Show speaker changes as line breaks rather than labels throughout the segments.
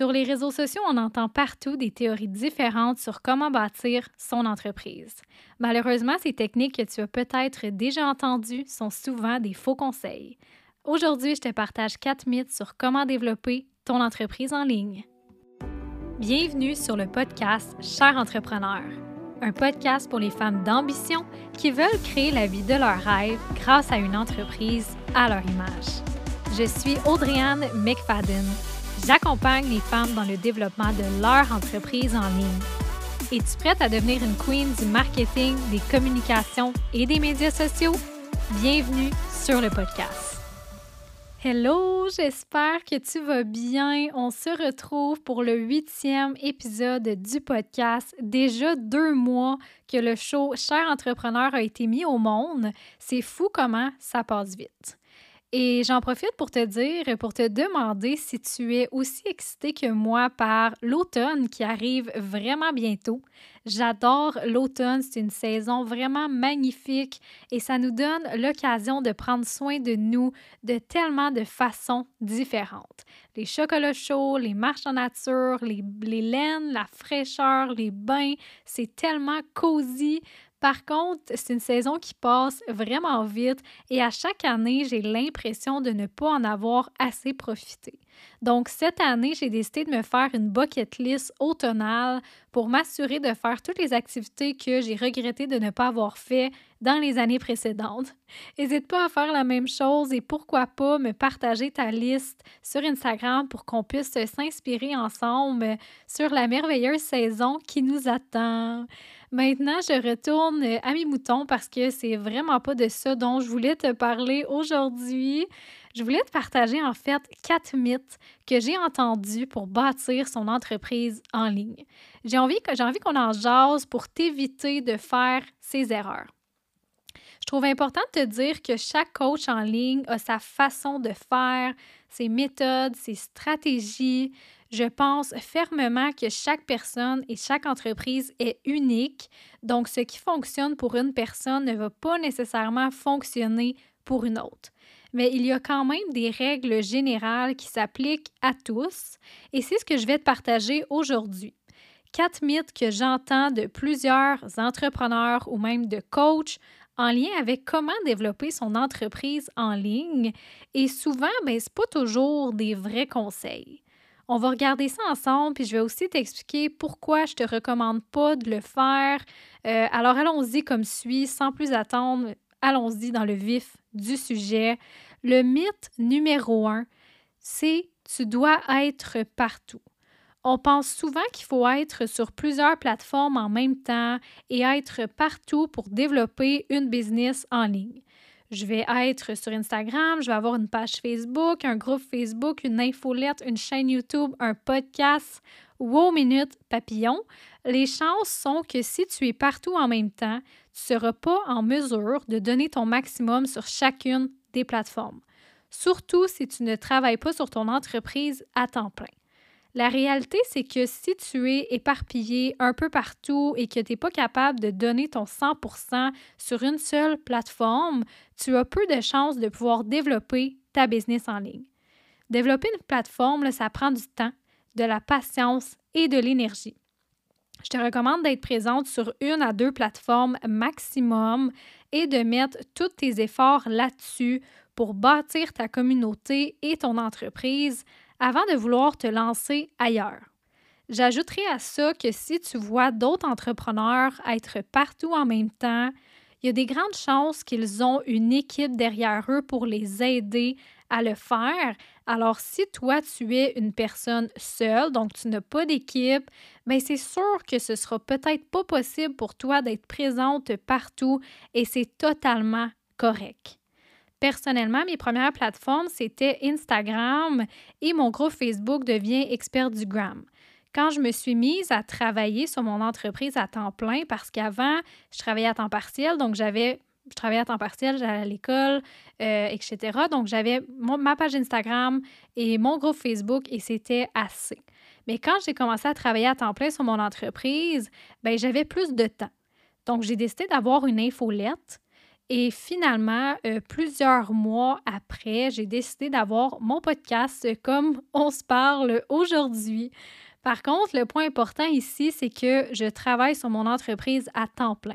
Sur les réseaux sociaux, on entend partout des théories différentes sur comment bâtir son entreprise. Malheureusement, ces techniques que tu as peut-être déjà entendues sont souvent des faux conseils. Aujourd'hui, je te partage quatre mythes sur comment développer ton entreprise en ligne. Bienvenue sur le podcast Cher entrepreneur, un podcast pour les femmes d'ambition qui veulent créer la vie de leurs rêves grâce à une entreprise à leur image. Je suis Audriane McFadden J'accompagne les femmes dans le développement de leur entreprise en ligne. Es-tu prête à devenir une queen du marketing, des communications et des médias sociaux? Bienvenue sur le podcast. Hello, j'espère que tu vas bien. On se retrouve pour le huitième épisode du podcast. Déjà deux mois que le show Cher entrepreneur a été mis au monde. C'est fou comment ça passe vite. Et j'en profite pour te dire, pour te demander si tu es aussi excité que moi par l'automne qui arrive vraiment bientôt. J'adore l'automne, c'est une saison vraiment magnifique et ça nous donne l'occasion de prendre soin de nous de tellement de façons différentes. Les chocolats chauds, les marches en nature, les, les laines, la fraîcheur, les bains, c'est tellement cosy. Par contre, c'est une saison qui passe vraiment vite et à chaque année, j'ai l'impression de ne pas en avoir assez profité. Donc, cette année, j'ai décidé de me faire une bucket list automnale pour m'assurer de faire toutes les activités que j'ai regretté de ne pas avoir fait dans les années précédentes. N'hésite pas à faire la même chose et pourquoi pas me partager ta liste sur Instagram pour qu'on puisse s'inspirer ensemble sur la merveilleuse saison qui nous attend. Maintenant, je retourne à mes moutons parce que c'est vraiment pas de ça dont je voulais te parler aujourd'hui. Je voulais te partager en fait quatre mythes que j'ai entendus pour bâtir son entreprise en ligne. J'ai envie, envie qu'on en jase pour t'éviter de faire ces erreurs. Je trouve important de te dire que chaque coach en ligne a sa façon de faire, ses méthodes, ses stratégies. Je pense fermement que chaque personne et chaque entreprise est unique. Donc, ce qui fonctionne pour une personne ne va pas nécessairement fonctionner pour une autre. Mais il y a quand même des règles générales qui s'appliquent à tous et c'est ce que je vais te partager aujourd'hui. Quatre mythes que j'entends de plusieurs entrepreneurs ou même de coachs en lien avec comment développer son entreprise en ligne et souvent, ben, ce pas toujours des vrais conseils. On va regarder ça ensemble, puis je vais aussi t'expliquer pourquoi je te recommande pas de le faire. Euh, alors allons-y comme suit, sans plus attendre, allons-y dans le vif du sujet. Le mythe numéro un, c'est tu dois être partout. On pense souvent qu'il faut être sur plusieurs plateformes en même temps et être partout pour développer une business en ligne. Je vais être sur Instagram, je vais avoir une page Facebook, un groupe Facebook, une infolette, une chaîne YouTube, un podcast. Wow, minute papillon. Les chances sont que si tu es partout en même temps, tu ne seras pas en mesure de donner ton maximum sur chacune des plateformes. Surtout si tu ne travailles pas sur ton entreprise à temps plein. La réalité, c'est que si tu es éparpillé un peu partout et que tu n'es pas capable de donner ton 100% sur une seule plateforme, tu as peu de chances de pouvoir développer ta business en ligne. Développer une plateforme, ça prend du temps, de la patience et de l'énergie. Je te recommande d'être présente sur une à deux plateformes maximum et de mettre tous tes efforts là-dessus pour bâtir ta communauté et ton entreprise avant de vouloir te lancer ailleurs. J'ajouterai à ça que si tu vois d'autres entrepreneurs être partout en même temps, il y a des grandes chances qu'ils ont une équipe derrière eux pour les aider à le faire. Alors, si toi, tu es une personne seule, donc tu n'as pas d'équipe, bien, c'est sûr que ce sera peut-être pas possible pour toi d'être présente partout et c'est totalement correct. Personnellement, mes premières plateformes, c'était Instagram et mon groupe Facebook devient expert du gram. Quand je me suis mise à travailler sur mon entreprise à temps plein, parce qu'avant, je travaillais à temps partiel, donc j'avais je travaillais à temps partiel, j'allais à l'école, euh, etc. Donc, j'avais ma page Instagram et mon groupe Facebook et c'était assez. Mais quand j'ai commencé à travailler à temps plein sur mon entreprise, ben j'avais plus de temps. Donc, j'ai décidé d'avoir une infolette Et finalement, euh, plusieurs mois après, j'ai décidé d'avoir mon podcast comme on se parle aujourd'hui. Par contre, le point important ici, c'est que je travaille sur mon entreprise à temps plein.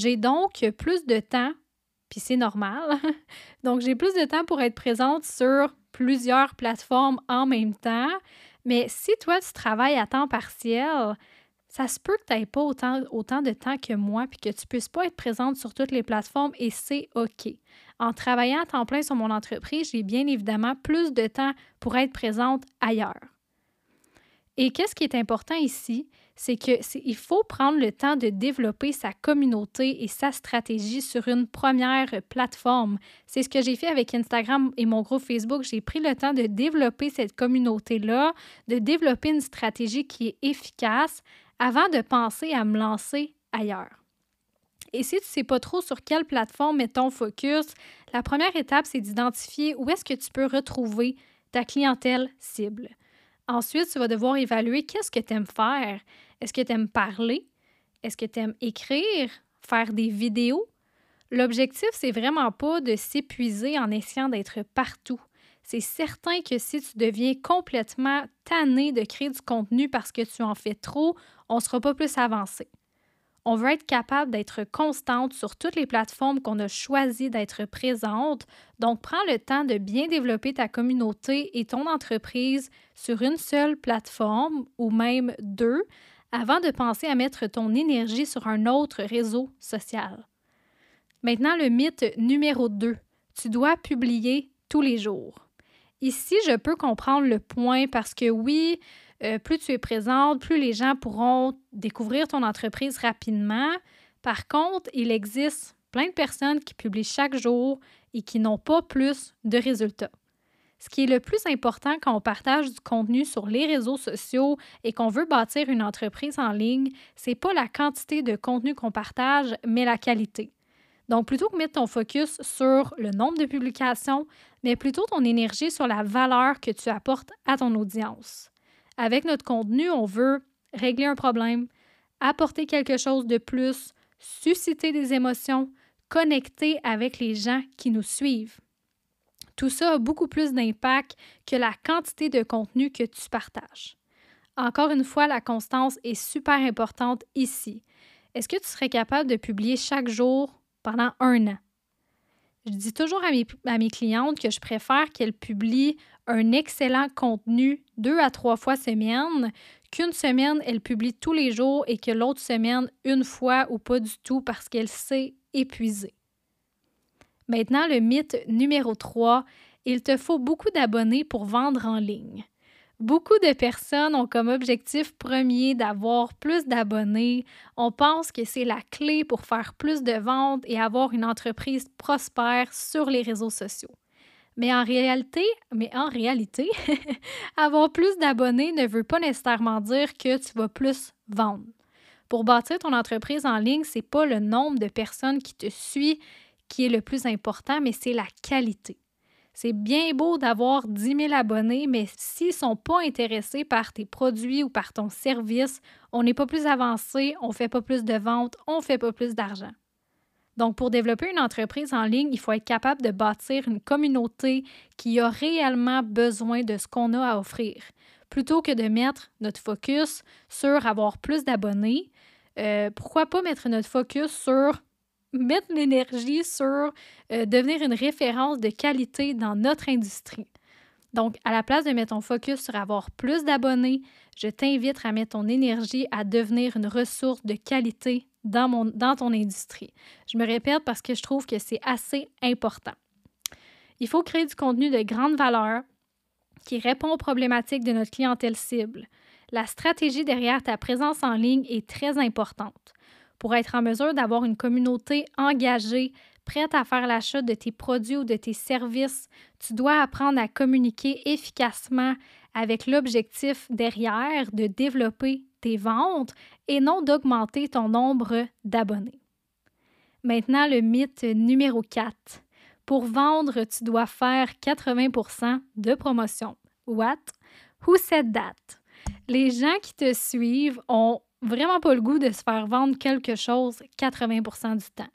J'ai donc plus de temps, puis c'est normal. donc, j'ai plus de temps pour être présente sur plusieurs plateformes en même temps. Mais si toi, tu travailles à temps partiel, ça se peut que tu n'aies pas autant, de temps que moi puis que tu ne puisses pas être présente sur toutes les plateformes et c'est OK. En travaillant à temps plein sur mon entreprise, j'ai bien évidemment plus de temps pour être présente ailleurs. Et qu'est-ce qui est important ici, c'est qu'il faut prendre le temps de développer sa communauté et sa stratégie sur une première plateforme. C'est ce que j'ai fait avec Instagram et mon groupe Facebook. J'ai pris le temps de développer cette communauté-là, de développer une stratégie qui est efficace avant de penser à me lancer ailleurs. Et si tu ne sais pas trop sur quelle plateforme met ton focus, la première étape, c'est d'identifier où est-ce que tu peux retrouver ta clientèle cible. Ensuite, tu vas devoir évaluer qu'est-ce que tu aimes faire. Est-ce que tu aimes parler? Est-ce que tu aimes écrire? Faire des vidéos? L'objectif, c'est vraiment pas de s'épuiser en essayant d'être partout c'est certain que si tu deviens complètement tanné de créer du contenu parce que tu en fais trop, on ne sera pas plus avancé. On veut être capable d'être constante sur toutes les plateformes qu'on a choisi d'être présente. Donc, prends le temps de bien développer ta communauté et ton entreprise sur une seule plateforme ou même deux avant de penser à mettre ton énergie sur un autre réseau social. Maintenant, le mythe numéro 2. Tu dois publier tous les jours. Ici, je peux comprendre le point parce que oui, euh, plus tu es présente, plus les gens pourront découvrir ton entreprise rapidement. Par contre, il existe plein de personnes qui publient chaque jour et qui n'ont pas plus de résultats. Ce qui est le plus important quand on partage du contenu sur les réseaux sociaux et qu'on veut bâtir une entreprise en ligne, c'est pas la quantité de contenu qu'on partage, mais la qualité. Donc, plutôt que mettre ton focus sur le nombre de publications, mais plutôt ton énergie sur la valeur que tu apportes à ton audience. Avec notre contenu, on veut régler un problème, apporter quelque chose de plus, susciter des émotions, connecter avec les gens qui nous suivent. Tout ça a beaucoup plus d'impact que la quantité de contenu que tu partages. Encore une fois, la constance est super importante ici. Est-ce que tu serais capable de publier chaque jour pendant un an? Je dis toujours à mes, à clientes que je préfère qu'elles publient un excellent contenu deux à trois fois semaine qu'une semaine, elle publie tous les jours et que l'autre semaine, une fois ou pas du tout parce qu'elle s'est épuisée. Maintenant, le mythe numéro 3, il te faut beaucoup d'abonnés pour vendre en ligne. Beaucoup de personnes ont comme objectif premier d'avoir plus d'abonnés. On pense que c'est la clé pour faire plus de ventes et avoir une entreprise prospère sur les réseaux sociaux. Mais en réalité, mais en réalité, avoir plus d'abonnés ne veut pas nécessairement dire que tu vas plus vendre. Pour bâtir ton entreprise en ligne, c'est pas le nombre de personnes qui te suivent qui est le plus important, mais c'est la qualité. C'est bien beau d'avoir 10 000 abonnés, mais s'ils ne sont pas intéressés par tes produits ou par ton service, on n'est pas plus avancé, on ne fait pas plus de ventes, on ne fait pas plus d'argent. Donc, pour développer une entreprise en ligne, il faut être capable de bâtir une communauté qui a réellement besoin de ce qu'on a à offrir. Plutôt que de mettre notre focus sur avoir plus d'abonnés, euh, pourquoi pas mettre notre focus sur mettre l'énergie sur euh, devenir une référence de qualité dans notre industrie. Donc, à la place de mettre ton focus sur avoir plus d'abonnés, je t'invite à mettre ton énergie à devenir une ressource de qualité dans, mon, dans ton industrie. Je me répète parce que je trouve que c'est assez important. Il faut créer du contenu de grande valeur qui répond aux problématiques de notre clientèle cible. La stratégie derrière ta présence en ligne est très importante pour être en mesure d'avoir une communauté engagée, prête à faire l'achat de tes produits ou de tes services, tu dois apprendre à communiquer efficacement avec l'objectif derrière de développer tes ventes et non d'augmenter ton nombre d'abonnés. Maintenant, le mythe numéro 4. Pour vendre, tu dois faire 80% de promotion. What? Who said that? Les gens qui te suivent ont vraiment pas le goût de se faire vendre quelque chose 80% du temps.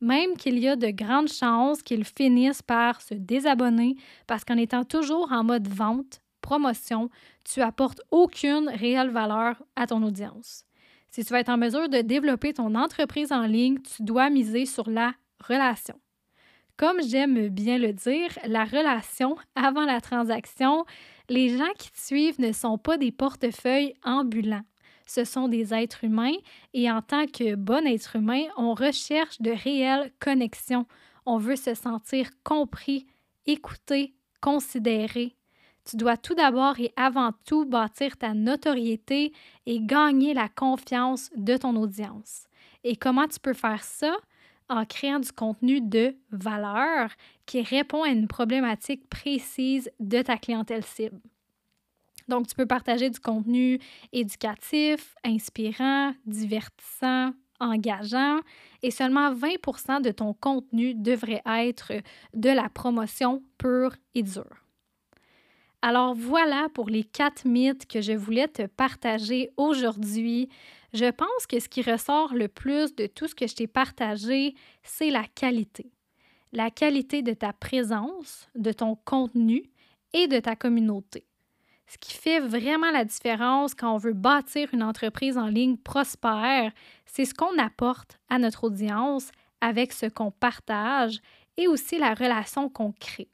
même qu'il y a de grandes chances qu'ils finissent par se désabonner parce qu'en étant toujours en mode vente, promotion, tu apportes aucune réelle valeur à ton audience. Si tu veux être en mesure de développer ton entreprise en ligne, tu dois miser sur la relation. Comme j'aime bien le dire, la relation avant la transaction, les gens qui te suivent ne sont pas des portefeuilles ambulants. Ce sont des êtres humains et en tant que bon être humain, on recherche de réelles connexions. On veut se sentir compris, écouté, considéré. Tu dois tout d'abord et avant tout bâtir ta notoriété et gagner la confiance de ton audience. Et comment tu peux faire ça? en créant du contenu de valeur qui répond à une problématique précise de ta clientèle cible. Donc, tu peux partager du contenu éducatif, inspirant, divertissant, engageant et seulement 20% de ton contenu devrait être de la promotion pure et dure. Alors voilà pour les quatre mythes que je voulais te partager aujourd'hui je pense que ce qui ressort le plus de tout ce que je t'ai partagé, c'est la qualité. La qualité de ta présence, de ton contenu et de ta communauté. Ce qui fait vraiment la différence quand on veut bâtir une entreprise en ligne prospère, c'est ce qu'on apporte à notre audience avec ce qu'on partage et aussi la relation qu'on crée.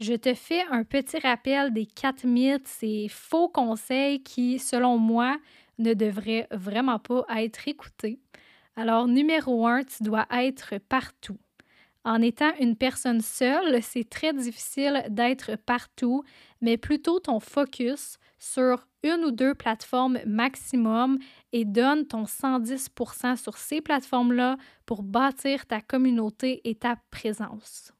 Je te fais un petit rappel des quatre mythes, ces faux conseils qui, selon moi, ne devrait vraiment pas être écouté. Alors, numéro un, tu dois être partout. En étant une personne seule, c'est très difficile d'être partout, mais plutôt ton focus sur une ou deux plateformes maximum et donne ton 110% sur ces plateformes-là pour bâtir ta communauté et ta présence.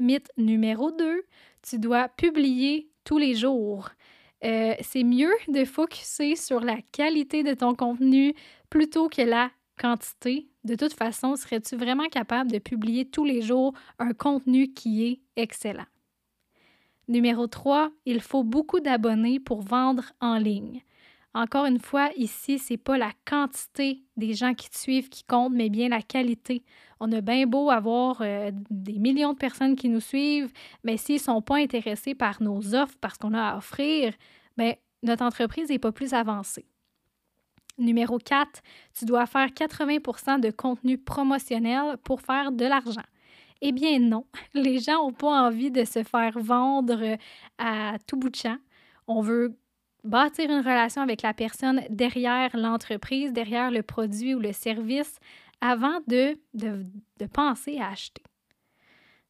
Mythe numéro 2, tu dois publier tous les jours. Euh, c'est mieux de focuser sur la qualité de ton contenu plutôt que la quantité. De toute façon, serais-tu vraiment capable de publier tous les jours un contenu qui est excellent? Numéro 3, il faut beaucoup d'abonnés pour vendre en ligne. Encore une fois, ici, c'est pas la quantité des gens qui te suivent qui compte, mais bien la qualité. On a bien beau avoir euh, des millions de personnes qui nous suivent, mais s'ils ne sont pas intéressés par nos offres, parce qu'on a à offrir, bien, notre entreprise n'est pas plus avancée. Numéro 4, tu dois faire 80% de contenu promotionnel pour faire de l'argent. Eh bien non, les gens n'ont pas envie de se faire vendre à tout bout de champ. On veut bâtir une relation avec la personne derrière l'entreprise, derrière le produit ou le service, avant de, de, de penser à acheter.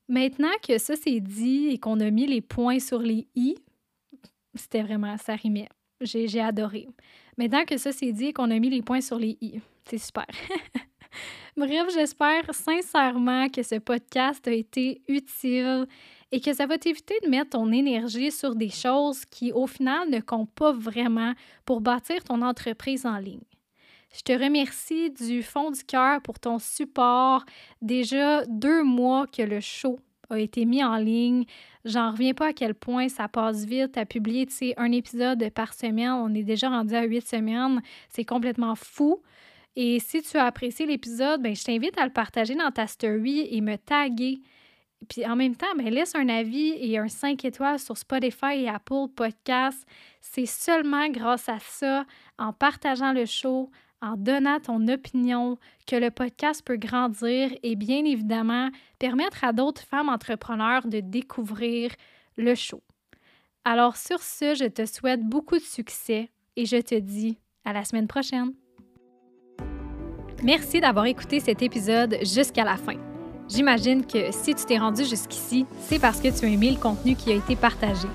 Maintenant que ça c'est dit et qu'on a mis les points sur les i, c'était vraiment, ça rimait. J'ai adoré. Maintenant que ça c'est dit et qu'on a mis les points sur les i, c'est super. Bref, j'espère sincèrement que ce podcast a été utile et que ça va t'éviter de mettre ton énergie sur des choses qui, au final, ne comptent pas vraiment pour bâtir ton entreprise en ligne. Je te remercie du fond du cœur pour ton support. Déjà deux mois que le show a été mis en ligne. J'en reviens pas à quel point ça passe vite à publier un épisode par semaine. On est déjà rendu à huit semaines. C'est complètement fou. Et si tu as apprécié l'épisode, ben, je t'invite à le partager dans ta story et me taguer. Puis en même temps, ben, laisse un avis et un 5 étoiles sur Spotify et Apple Podcasts. C'est seulement grâce à ça, en partageant le show, en donnant ton opinion, que le podcast peut grandir et bien évidemment permettre à d'autres femmes entrepreneurs de découvrir le show. Alors sur ce, je te souhaite beaucoup de succès et je te dis à la semaine prochaine. Merci d'avoir écouté cet épisode jusqu'à la fin. J'imagine que si tu t'es rendu jusqu'ici, c'est parce que tu as aimé le contenu qui a été partagé.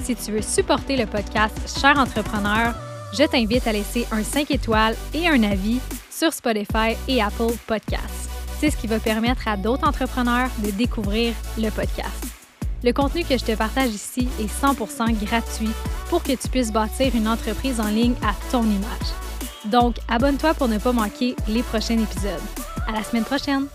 Si tu veux supporter le podcast Cher entrepreneur, je t'invite à laisser un 5 étoiles et un avis sur Spotify et Apple Podcasts. C'est ce qui va permettre à d'autres entrepreneurs de découvrir le podcast. Le contenu que je te partage ici est 100% gratuit pour que tu puisses bâtir une entreprise en ligne à ton image. Donc, abonne-toi pour ne pas manquer les prochains épisodes. À la semaine prochaine!